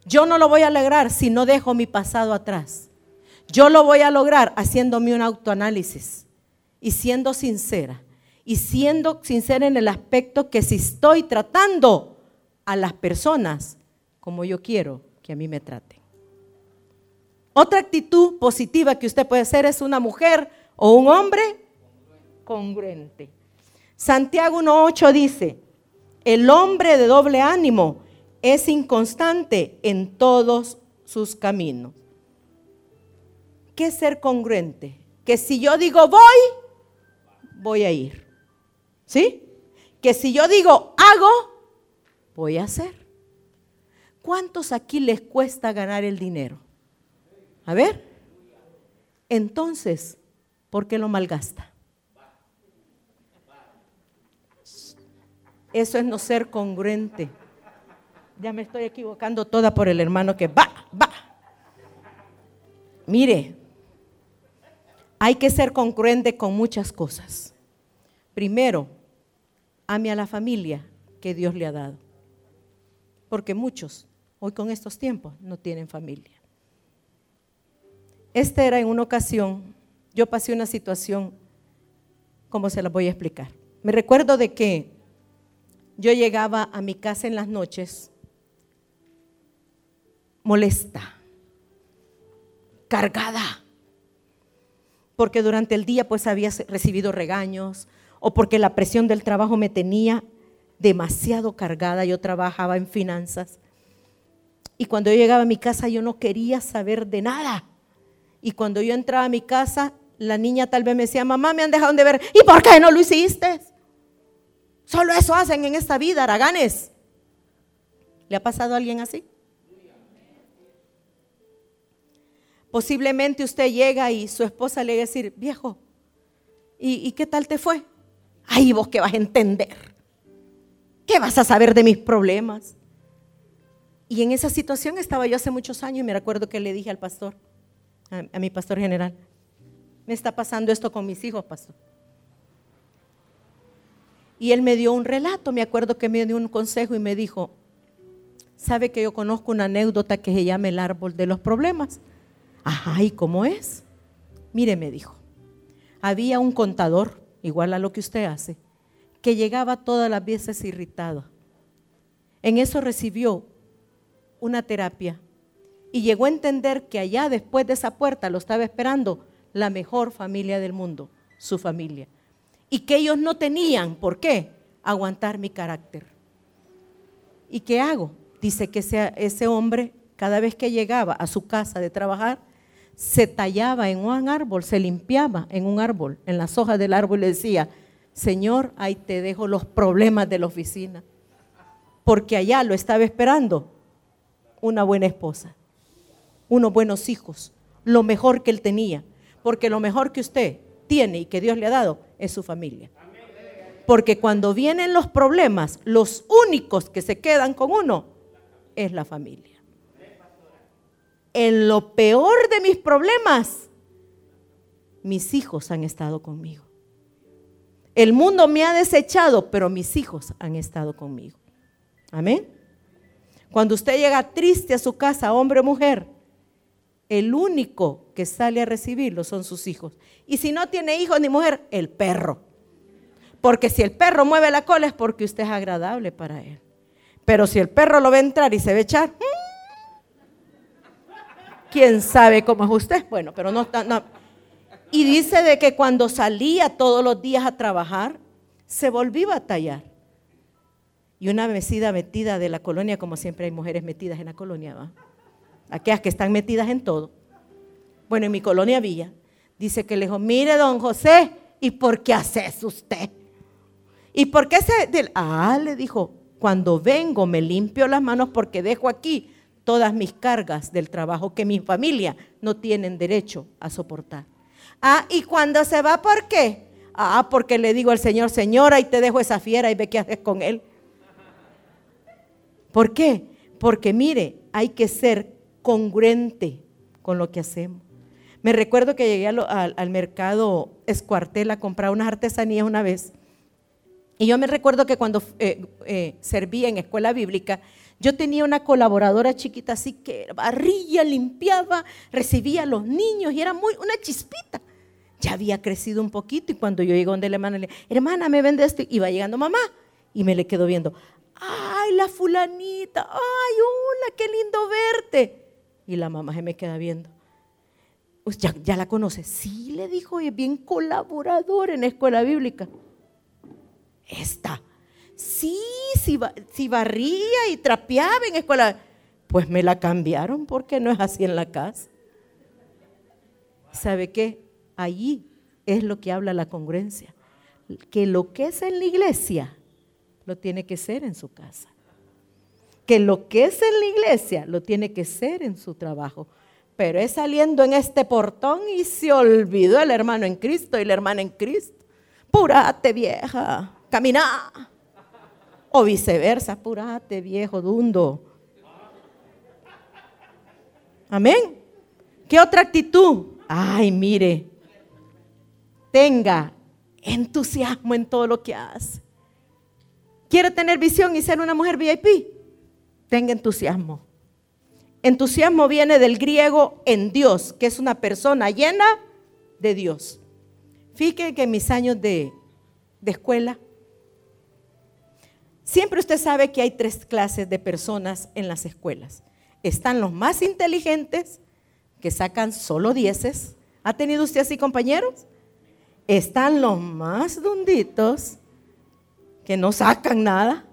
Yo no lo voy a lograr si no dejo mi pasado atrás. Yo lo voy a lograr haciéndome un autoanálisis y siendo sincera. Y siendo sincera en el aspecto que si estoy tratando a las personas como yo quiero que a mí me traten. Otra actitud positiva que usted puede ser es una mujer o un hombre congruente. Santiago 1.8 dice, el hombre de doble ánimo es inconstante en todos sus caminos. ¿Qué es ser congruente? Que si yo digo voy, voy a ir. ¿Sí? Que si yo digo hago, voy a hacer. ¿Cuántos aquí les cuesta ganar el dinero? A ver. Entonces, ¿por qué lo malgasta? Eso es no ser congruente. Ya me estoy equivocando toda por el hermano que va, va. Mire, hay que ser congruente con muchas cosas. Primero, ame a la familia que Dios le ha dado. Porque muchos, hoy con estos tiempos, no tienen familia. Esta era en una ocasión, yo pasé una situación, como se la voy a explicar. Me recuerdo de que yo llegaba a mi casa en las noches molesta, cargada, porque durante el día pues había recibido regaños o porque la presión del trabajo me tenía demasiado cargada, yo trabajaba en finanzas. Y cuando yo llegaba a mi casa yo no quería saber de nada. Y cuando yo entraba a mi casa, la niña tal vez me decía, mamá, me han dejado de ver. ¿Y por qué no lo hiciste? Solo eso hacen en esta vida, araganes. ¿Le ha pasado a alguien así? Posiblemente usted llega y su esposa le va a decir, viejo, ¿y, qué tal te fue? Ay, vos qué vas a entender. ¿Qué vas a saber de mis problemas? Y en esa situación estaba yo hace muchos años y me recuerdo que le dije al pastor, a, mi pastor general, me está pasando esto con mis hijos, pastor. Y él me dio un relato, me acuerdo que me dio un consejo y me dijo, ¿sabe que yo conozco una anécdota que se llama el árbol de los problemas? Ajá, ¿y cómo es? Mire, me dijo, había un contador, igual a lo que usted hace, que llegaba todas las veces irritado. En eso recibió una terapia y llegó a entender que allá después de esa puerta lo estaba esperando la mejor familia del mundo, su familia. Y que ellos no tenían, ¿por qué? Aguantar mi carácter. ¿Y qué hago? Dice que ese, ese hombre, cada vez que llegaba a su casa de trabajar, se tallaba en un árbol, se limpiaba en un árbol, en las hojas del árbol y le decía, Señor, ahí te dejo los problemas de la oficina. Porque allá lo estaba esperando una buena esposa unos buenos hijos, lo mejor que él tenía. Porque lo mejor que usted tiene y que Dios le ha dado es su familia. Porque cuando vienen los problemas, los únicos que se quedan con uno es la familia. En lo peor de mis problemas, mis hijos han estado conmigo. El mundo me ha desechado, pero mis hijos han estado conmigo. Amén. Cuando usted llega triste a su casa, hombre o mujer, el único que sale a recibirlo son sus hijos. Y si no tiene hijos ni mujer, el perro. Porque si el perro mueve la cola es porque usted es agradable para él. Pero si el perro lo ve entrar y se ve echar, ¿quién sabe cómo es usted? Bueno, pero no está... No. Y dice de que cuando salía todos los días a trabajar, se volvía a tallar. Y una mesida metida de la colonia, como siempre hay mujeres metidas en la colonia, ¿va? aquellas que están metidas en todo. Bueno, en mi colonia Villa, dice que le dijo, mire, don José, ¿y por qué haces usted? ¿Y por qué se.? Ah, le dijo, cuando vengo me limpio las manos porque dejo aquí todas mis cargas del trabajo que mi familia no tienen derecho a soportar. Ah, y cuando se va, ¿por qué? Ah, porque le digo al Señor, Señora, y te dejo esa fiera y ve qué haces con él. ¿Por qué? Porque mire, hay que ser congruente con lo que hacemos. Me recuerdo que llegué al, mercado Escuartel a comprar unas artesanías una vez. Y yo me recuerdo que cuando eh, eh, servía en escuela bíblica, yo tenía una colaboradora chiquita así que barría, limpiaba, recibía a los niños y era muy una chispita. Ya había crecido un poquito y cuando yo llego donde la hermana le hermana, me vende esto, iba llegando mamá y me le quedo viendo. Ay, la fulanita, ay, hola, qué lindo verte. Y la mamá se me queda viendo. Ya, ya la conoce. Sí, le dijo, es bien colaborador en la escuela bíblica. Esta Sí, si, barría y trapeaba en escuela. Pues me la cambiaron porque no es así en la casa. ¿Sabe qué? Allí es lo que habla la congruencia. Que lo que es en la iglesia lo tiene que ser en su casa. Que lo que es en la iglesia lo tiene que ser en su trabajo. Pero es saliendo en este portón y se olvidó el hermano en Cristo y la hermana en Cristo. Purate vieja, camina. O viceversa, apurate, viejo dundo. Amén. ¿Qué otra actitud? Ay, mire, tenga entusiasmo en todo lo que hace. ¿Quiere tener visión y ser una mujer VIP? Tenga entusiasmo. Entusiasmo viene del griego en Dios, que es una persona llena de Dios. Fíjense que en mis años de, de escuela, Siempre usted sabe que hay tres clases de personas en las escuelas. Están los más inteligentes, que sacan solo dieces. ¿Ha tenido usted así compañeros? Están los más dunditos, que no sacan nada.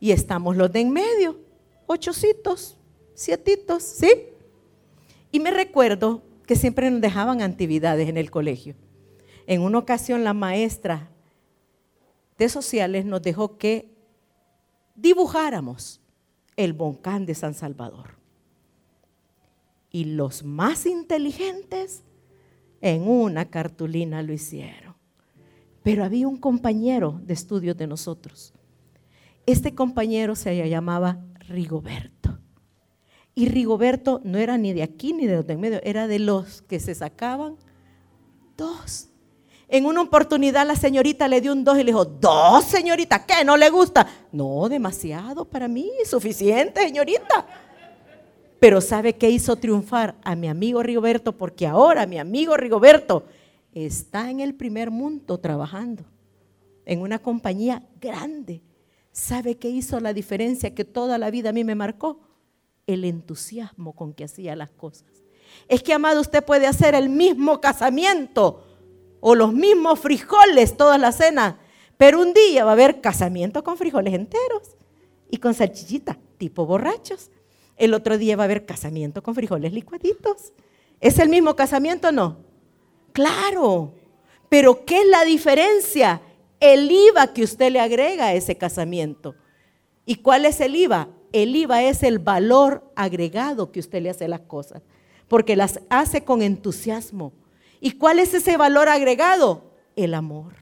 Y estamos los de en medio, ochocitos, sietitos, ¿sí? Y me recuerdo que siempre nos dejaban actividades en el colegio. En una ocasión la maestra de sociales nos dejó que dibujáramos el volcán de San Salvador. Y los más inteligentes en una cartulina lo hicieron. Pero había un compañero de estudios de nosotros. Este compañero se llamaba Rigoberto. Y Rigoberto no era ni de aquí ni de los de en medio, era de los que se sacaban dos en una oportunidad la señorita le dio un dos y le dijo, dos señorita, ¿qué? ¿No le gusta? No, demasiado para mí, suficiente señorita. Pero ¿sabe qué hizo triunfar a mi amigo Rigoberto? Porque ahora mi amigo Rigoberto está en el primer mundo trabajando, en una compañía grande. ¿Sabe qué hizo la diferencia que toda la vida a mí me marcó? El entusiasmo con que hacía las cosas. Es que, amado, usted puede hacer el mismo casamiento o los mismos frijoles toda la cena. Pero un día va a haber casamiento con frijoles enteros y con salchichita, tipo borrachos. El otro día va a haber casamiento con frijoles licuaditos. ¿Es el mismo casamiento o no? Claro. Pero ¿qué es la diferencia? El IVA que usted le agrega a ese casamiento. ¿Y cuál es el IVA? El IVA es el valor agregado que usted le hace a las cosas, porque las hace con entusiasmo ¿Y cuál es ese valor agregado? El amor.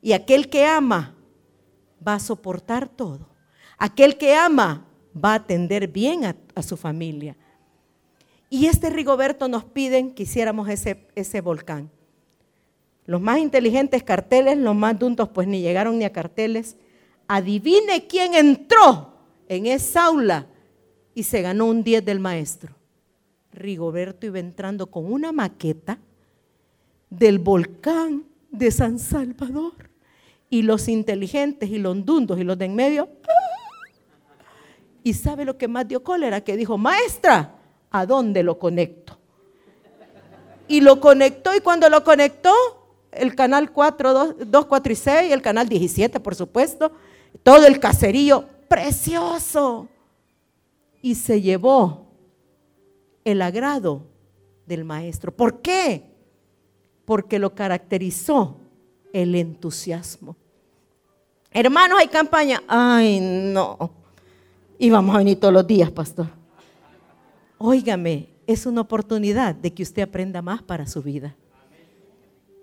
Y aquel que ama va a soportar todo. Aquel que ama va a atender bien a, su familia. Y este Rigoberto nos piden que hiciéramos ese, ese volcán. Los más inteligentes carteles, los más duntos pues ni llegaron ni a carteles. Adivine quién entró en esa aula y se ganó un 10 del maestro. Rigoberto iba entrando con una maqueta del volcán de San Salvador. Y los inteligentes y los dundos y los de en medio. Y sabe lo que más dio cólera, que dijo, maestra, ¿a dónde lo conecto? Y lo conectó y cuando lo conectó, el canal 4, 2, 4 y 6, el canal 17, por supuesto, todo el caserío, precioso. Y se llevó el agrado del maestro. ¿Por qué? Porque lo caracterizó el entusiasmo. Hermanos, hay campaña. Ay, no. Y vamos a venir todos los días, pastor. óigame, es una oportunidad de que usted aprenda más para su vida.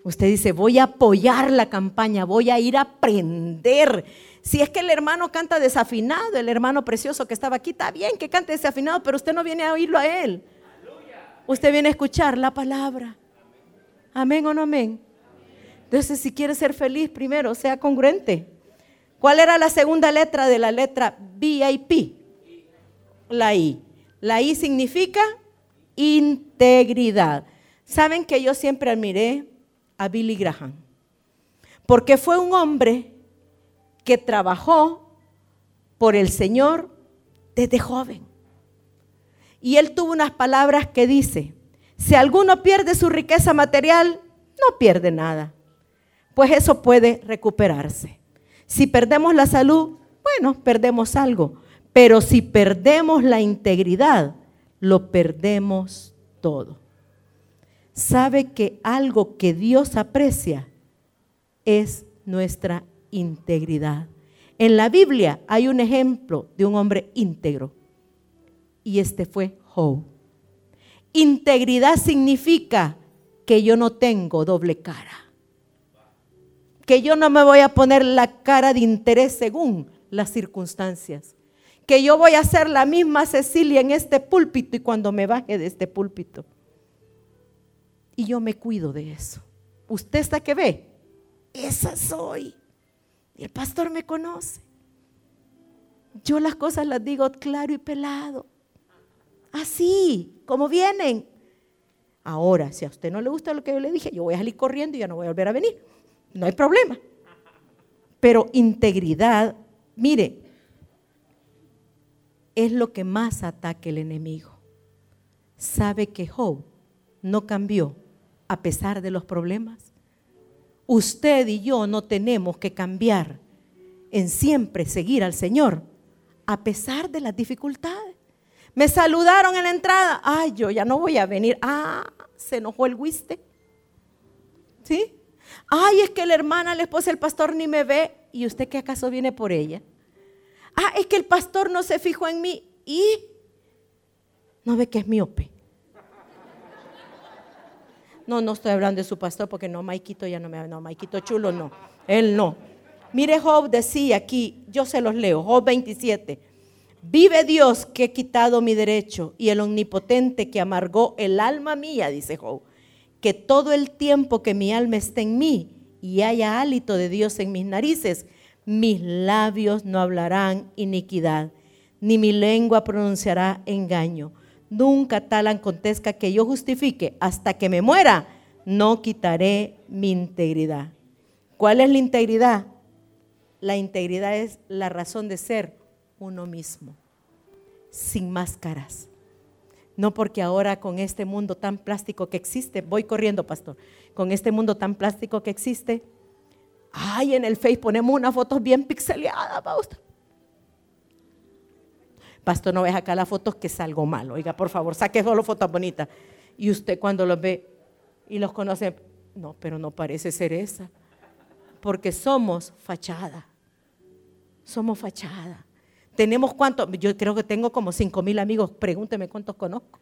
Usted dice, voy a apoyar la campaña, voy a ir a aprender. Si es que el hermano canta desafinado, el hermano precioso que estaba aquí, está bien que cante desafinado, pero usted no viene a oírlo a él. Usted viene a escuchar la palabra. Amén o no amén. Entonces, si quiere ser feliz, primero, sea congruente. ¿Cuál era la segunda letra de la letra VIP? La I. La I significa integridad. Saben que yo siempre admiré a Billy Graham, porque fue un hombre que trabajó por el Señor desde joven. Y él tuvo unas palabras que dice, si alguno pierde su riqueza material, no pierde nada, pues eso puede recuperarse. Si perdemos la salud, bueno, perdemos algo, pero si perdemos la integridad, lo perdemos todo sabe que algo que Dios aprecia es nuestra integridad. En la Biblia hay un ejemplo de un hombre íntegro y este fue Job. Integridad significa que yo no tengo doble cara. Que yo no me voy a poner la cara de interés según las circunstancias. Que yo voy a ser la misma Cecilia en este púlpito y cuando me baje de este púlpito y yo me cuido de eso. ¿Usted está que ve? Esa soy. El pastor me conoce. Yo las cosas las digo claro y pelado. Así, como vienen. Ahora, si a usted no le gusta lo que yo le dije, yo voy a salir corriendo y ya no voy a volver a venir. No hay problema. Pero integridad, mire, es lo que más ataca el enemigo. Sabe que Job no cambió a pesar de los problemas. Usted y yo no tenemos que cambiar en siempre seguir al Señor a pesar de las dificultades. Me saludaron en la entrada. Ay, yo ya no voy a venir. Ah, se enojó el huiste. ¿Sí? Ay, es que la hermana, la esposa, el pastor ni me ve. ¿Y usted qué acaso viene por ella? Ah, es que el pastor no se fijó en mí. ¿Y? No ve que es miope. No, no estoy hablando de su pastor porque no, Maikito ya no me no, Maikito chulo no, él no. Mire, Job decía aquí, yo se los leo, Job 27. Vive Dios que he quitado mi derecho y el omnipotente que amargó el alma mía, dice Job, que todo el tiempo que mi alma esté en mí y haya hálito de Dios en mis narices, mis labios no hablarán iniquidad, ni mi lengua pronunciará engaño nunca tal acontezca que yo justifique hasta que me muera, no quitaré mi integridad. ¿Cuál es la integridad? La integridad es la razón de ser uno mismo, sin máscaras. No porque ahora con este mundo tan plástico que existe, voy corriendo, pastor, con este mundo tan plástico que existe, ay, en el Face ponemos unas fotos bien pixeleadas, usted. Pastor, no ves acá las fotos que salgo mal. Oiga, por favor, saque solo fotos bonitas. Y usted cuando los ve y los conoce, no, pero no parece ser esa. Porque somos fachada. Somos fachada. Tenemos cuántos, yo creo que tengo como cinco mil amigos, pregúnteme cuántos conozco.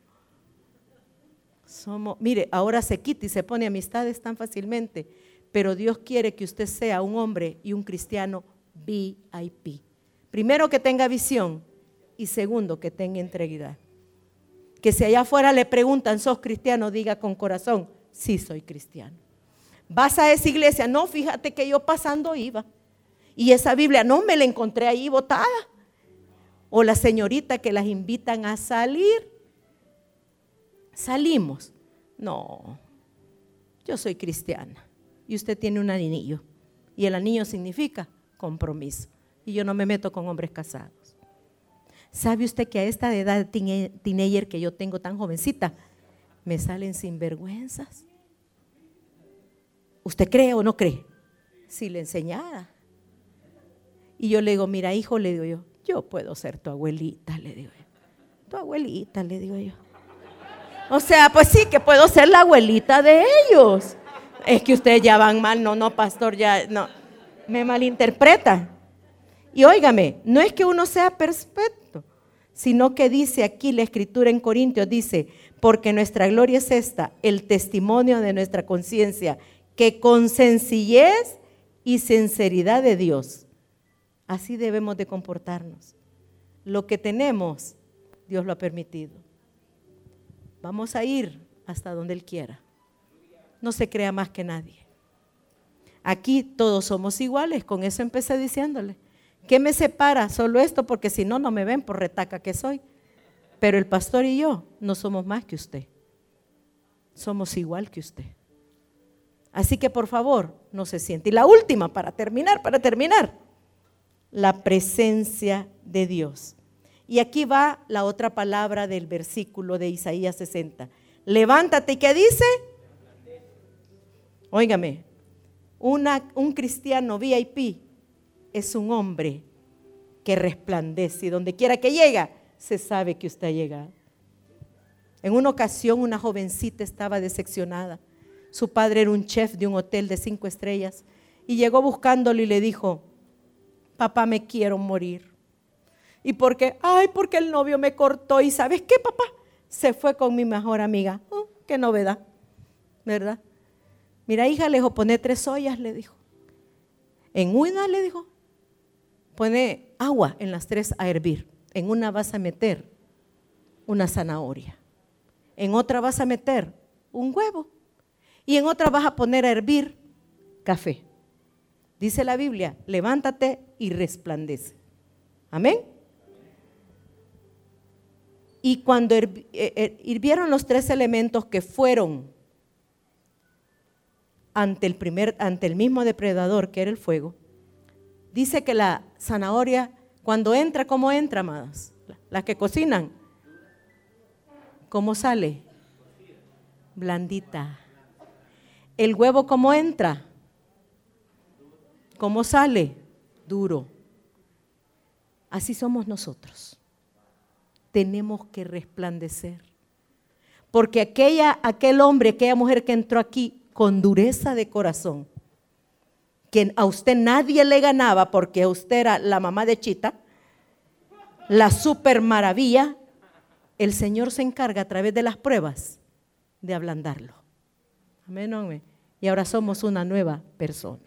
Somos, mire, ahora se quita y se pone amistades tan fácilmente, pero Dios quiere que usted sea un hombre y un cristiano VIP. Primero que tenga visión, y segundo, que tenga integridad. Que si allá afuera le preguntan, ¿sos cristiano? Diga con corazón, sí soy cristiano. Vas a esa iglesia, no, fíjate que yo pasando iba. Y esa Biblia, no, me la encontré ahí botada. O la señorita que las invitan a salir. Salimos. No, yo soy cristiana. Y usted tiene un anillo. Y el anillo significa compromiso. Y yo no me meto con hombres casados. ¿Sabe usted que a esta edad teenager que yo tengo tan jovencita, me salen sinvergüenzas? ¿Usted cree o no cree? Si le enseñara. Y yo le digo, mira hijo, le digo yo, yo puedo ser tu abuelita, le digo yo. Tu abuelita, le digo yo. O sea, pues sí, que puedo ser la abuelita de ellos. Es que ustedes ya van mal, no, no, pastor, ya, no. Me malinterpreta. Y óigame, no es que uno sea perfecto, sino que dice aquí la escritura en Corintios, dice, porque nuestra gloria es esta, el testimonio de nuestra conciencia, que con sencillez y sinceridad de Dios, así debemos de comportarnos. Lo que tenemos, Dios lo ha permitido. Vamos a ir hasta donde Él quiera. No se crea más que nadie. Aquí todos somos iguales, con eso empecé diciéndole. ¿Qué me separa? Solo esto, porque si no, no me ven por retaca que soy. Pero el pastor y yo no somos más que usted. Somos igual que usted. Así que por favor, no se siente. Y la última, para terminar, para terminar, la presencia de Dios. Y aquí va la otra palabra del versículo de Isaías 60. Levántate, ¿y qué dice? Óigame, un cristiano VIP es un hombre que resplandece y donde quiera que llega, se sabe que usted ha llegado. En una ocasión una jovencita estaba decepcionada. Su padre era un chef de un hotel de cinco estrellas y llegó buscándolo y le dijo, papá, me quiero morir. ¿Y por qué? Ay, porque el novio me cortó y ¿sabes qué, papá? Se fue con mi mejor amiga. Oh, qué novedad, ¿verdad? Mira, hija, le dijo, pone tres ollas, le dijo. En una le dijo, pone agua en las tres a hervir. En una vas a meter una zanahoria. En otra vas a meter un huevo. Y en otra vas a poner a hervir café. Dice la Biblia, levántate y resplandece. Amén. Y cuando eh, eh, hirvieron los tres elementos que fueron ante el, primer, ante el mismo depredador que era el fuego, dice que la zanahoria, cuando entra, ¿cómo entra, amadas? Las que cocinan. ¿Cómo sale? Blandita. El huevo, ¿cómo entra? ¿Cómo sale? Duro. Así somos nosotros. Tenemos que resplandecer. Porque aquella, aquel hombre, aquella mujer que entró aquí, con dureza de corazón, que a usted nadie le ganaba porque usted era la mamá de Chita, la super maravilla, el Señor se encarga a través de las pruebas de ablandarlo. Amén, Y ahora somos una nueva persona.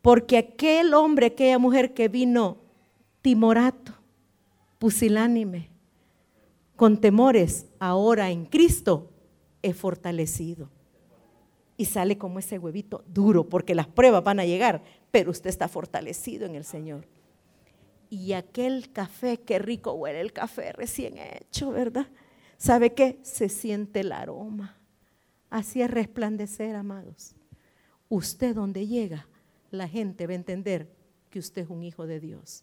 Porque aquel hombre, aquella mujer que vino timorato, pusilánime, con temores, ahora en Cristo es fortalecido y sale como ese huevito duro, porque las pruebas van a llegar, pero usted está fortalecido en el Señor. Y aquel café, qué rico huele el café recién hecho, ¿verdad? ¿Sabe qué? Se siente el aroma. Así es resplandecer, amados. Usted donde llega, la gente va a entender que usted es un hijo de Dios.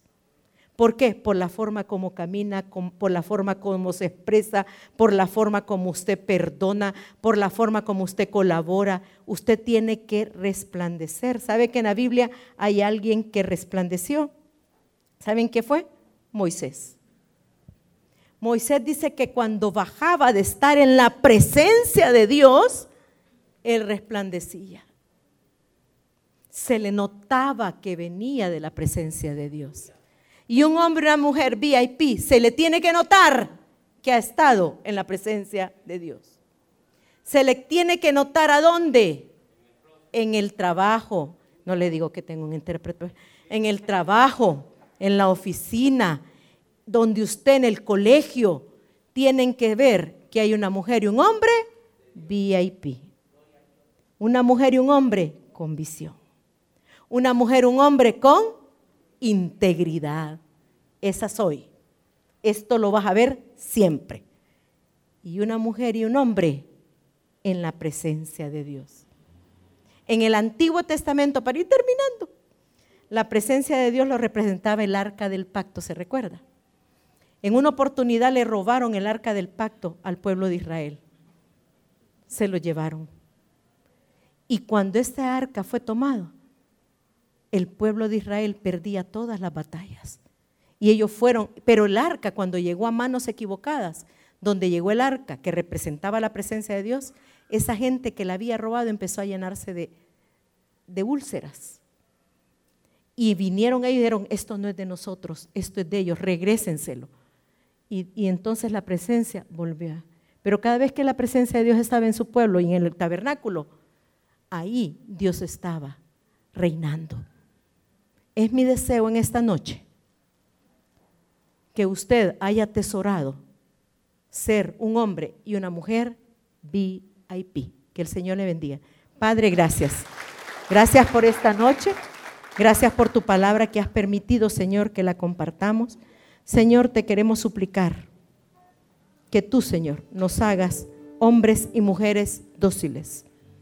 ¿Por qué? Por la forma como camina, por la forma como se expresa, por la forma como usted perdona, por la forma como usted colabora. Usted tiene que resplandecer. ¿Sabe que en la Biblia hay alguien que resplandeció? ¿Saben qué fue? Moisés. Moisés dice que cuando bajaba de estar en la presencia de Dios, él resplandecía. Se le notaba que venía de la presencia de Dios y un hombre o una mujer VIP, se le tiene que notar que ha estado en la presencia de Dios. Se le tiene que notar a dónde? En el trabajo. No le digo que tengo un intérprete. En el trabajo, en la oficina, donde usted en el colegio tienen que ver que hay una mujer y un hombre VIP. Una mujer y un hombre con visión. Una mujer y un hombre con integridad. Esa soy. Esto lo vas a ver siempre. Y una mujer y un hombre en la presencia de Dios. En el Antiguo Testamento, para ir terminando, la presencia de Dios lo representaba el arca del pacto, ¿se recuerda? En una oportunidad le robaron el arca del pacto al pueblo de Israel. Se lo llevaron. Y cuando este arca fue tomado, el pueblo de Israel perdía todas las batallas. Y ellos fueron, pero el arca cuando llegó a manos equivocadas, donde llegó el arca que representaba la presencia de Dios, esa gente que la había robado empezó a llenarse de, de úlceras. Y vinieron ahí y dijeron, esto no es de nosotros, esto es de ellos, regrésenselo. Y, y entonces la presencia volvió. Pero cada vez que la presencia de Dios estaba en su pueblo y en el tabernáculo, ahí Dios estaba reinando. Es mi deseo en esta noche que usted haya atesorado ser un hombre y una mujer VIP. Que el Señor le bendiga. Padre, gracias. Gracias por esta noche. Gracias por tu palabra que has permitido, Señor, que la compartamos. Señor, te queremos suplicar que tú, Señor, nos hagas hombres y mujeres dóciles